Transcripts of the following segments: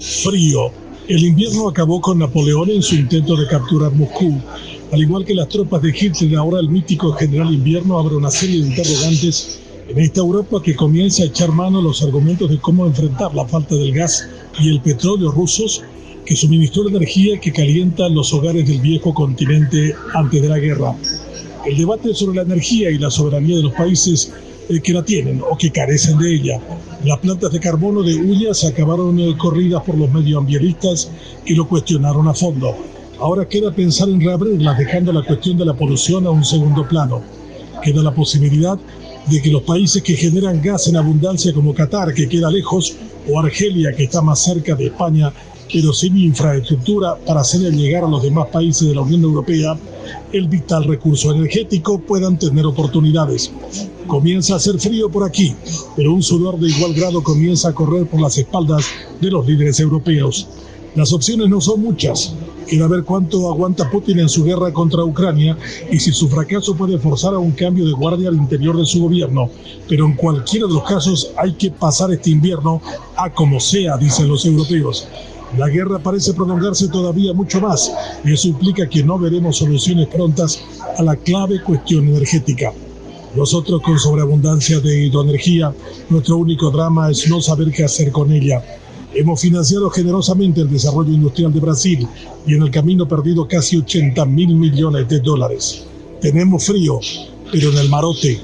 Frío. El invierno acabó con Napoleón en su intento de capturar Moscú. Al igual que las tropas de Hitler, ahora el mítico general invierno abre una serie de interrogantes en esta Europa que comienza a echar mano a los argumentos de cómo enfrentar la falta del gas y el petróleo rusos que suministró energía que calienta los hogares del viejo continente antes de la guerra. El debate sobre la energía y la soberanía de los países eh, que la tienen o que carecen de ella. Las plantas de carbono de Ullas acabaron eh, corridas por los medioambientalistas que lo cuestionaron a fondo. Ahora queda pensar en reabrirlas, dejando la cuestión de la polución a un segundo plano. Queda la posibilidad de que los países que generan gas en abundancia como Qatar, que queda lejos, o Argelia, que está más cerca de España, pero sin infraestructura para hacer llegar a los demás países de la Unión Europea el vital recurso energético, puedan tener oportunidades. Comienza a hacer frío por aquí, pero un sudor de igual grado comienza a correr por las espaldas de los líderes europeos. Las opciones no son muchas. Queda ver cuánto aguanta Putin en su guerra contra Ucrania y si su fracaso puede forzar a un cambio de guardia al interior de su gobierno. Pero en cualquiera de los casos hay que pasar este invierno a como sea, dicen los europeos. La guerra parece prolongarse todavía mucho más y eso implica que no veremos soluciones prontas a la clave cuestión energética. Nosotros con sobreabundancia de hidroenergía, nuestro único drama es no saber qué hacer con ella. Hemos financiado generosamente el desarrollo industrial de Brasil y en el camino perdido casi 80 mil millones de dólares. Tenemos frío, pero en el marote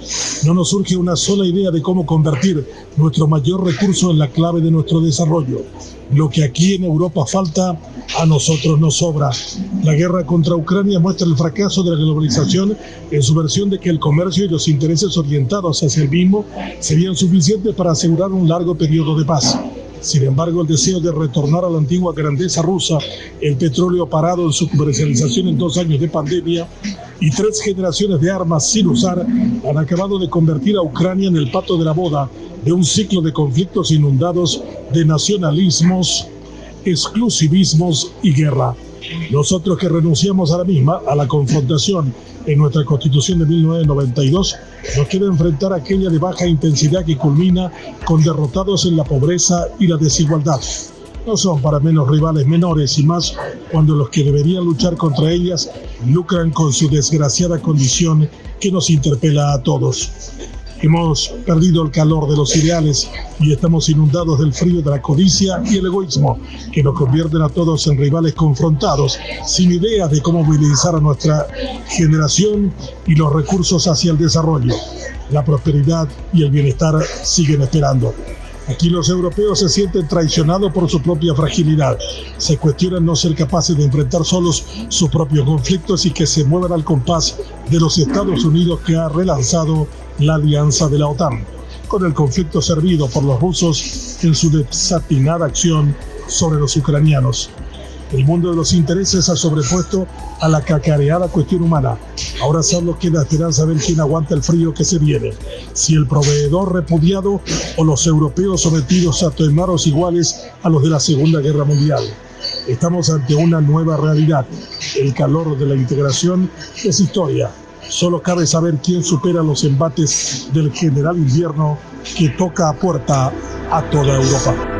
no nos surge una sola idea de cómo convertir nuestro mayor recurso en la clave de nuestro desarrollo. Lo que aquí en Europa falta, a nosotros nos sobra. La guerra contra Ucrania muestra el fracaso de la globalización en su versión de que el comercio y los intereses orientados hacia el mismo serían suficientes para asegurar un largo periodo de paz. Sin embargo, el deseo de retornar a la antigua grandeza rusa, el petróleo parado en su comercialización en dos años de pandemia y tres generaciones de armas sin usar han acabado de convertir a Ucrania en el pato de la boda de un ciclo de conflictos inundados de nacionalismos, exclusivismos y guerra. Nosotros que renunciamos a la misma, a la confrontación en nuestra constitución de 1992, nos queda enfrentar aquella de baja intensidad que culmina con derrotados en la pobreza y la desigualdad. No son para menos rivales menores y más cuando los que deberían luchar contra ellas lucran con su desgraciada condición que nos interpela a todos. Hemos perdido el calor de los ideales y estamos inundados del frío de la codicia y el egoísmo, que nos convierten a todos en rivales confrontados, sin ideas de cómo movilizar a nuestra generación y los recursos hacia el desarrollo. La prosperidad y el bienestar siguen esperando. Aquí los europeos se sienten traicionados por su propia fragilidad. Se cuestionan no ser capaces de enfrentar solos sus propios conflictos y que se muevan al compás de los Estados Unidos que ha relanzado la alianza de la OTAN, con el conflicto servido por los rusos en su desatinada acción sobre los ucranianos. El mundo de los intereses ha sobrepuesto a la cacareada cuestión humana. Ahora solo queda esperar saber quién aguanta el frío que se viene. Si el proveedor repudiado o los europeos sometidos a tomaros iguales a los de la Segunda Guerra Mundial. Estamos ante una nueva realidad. El calor de la integración es historia. Solo cabe saber quién supera los embates del general invierno que toca a puerta a toda Europa.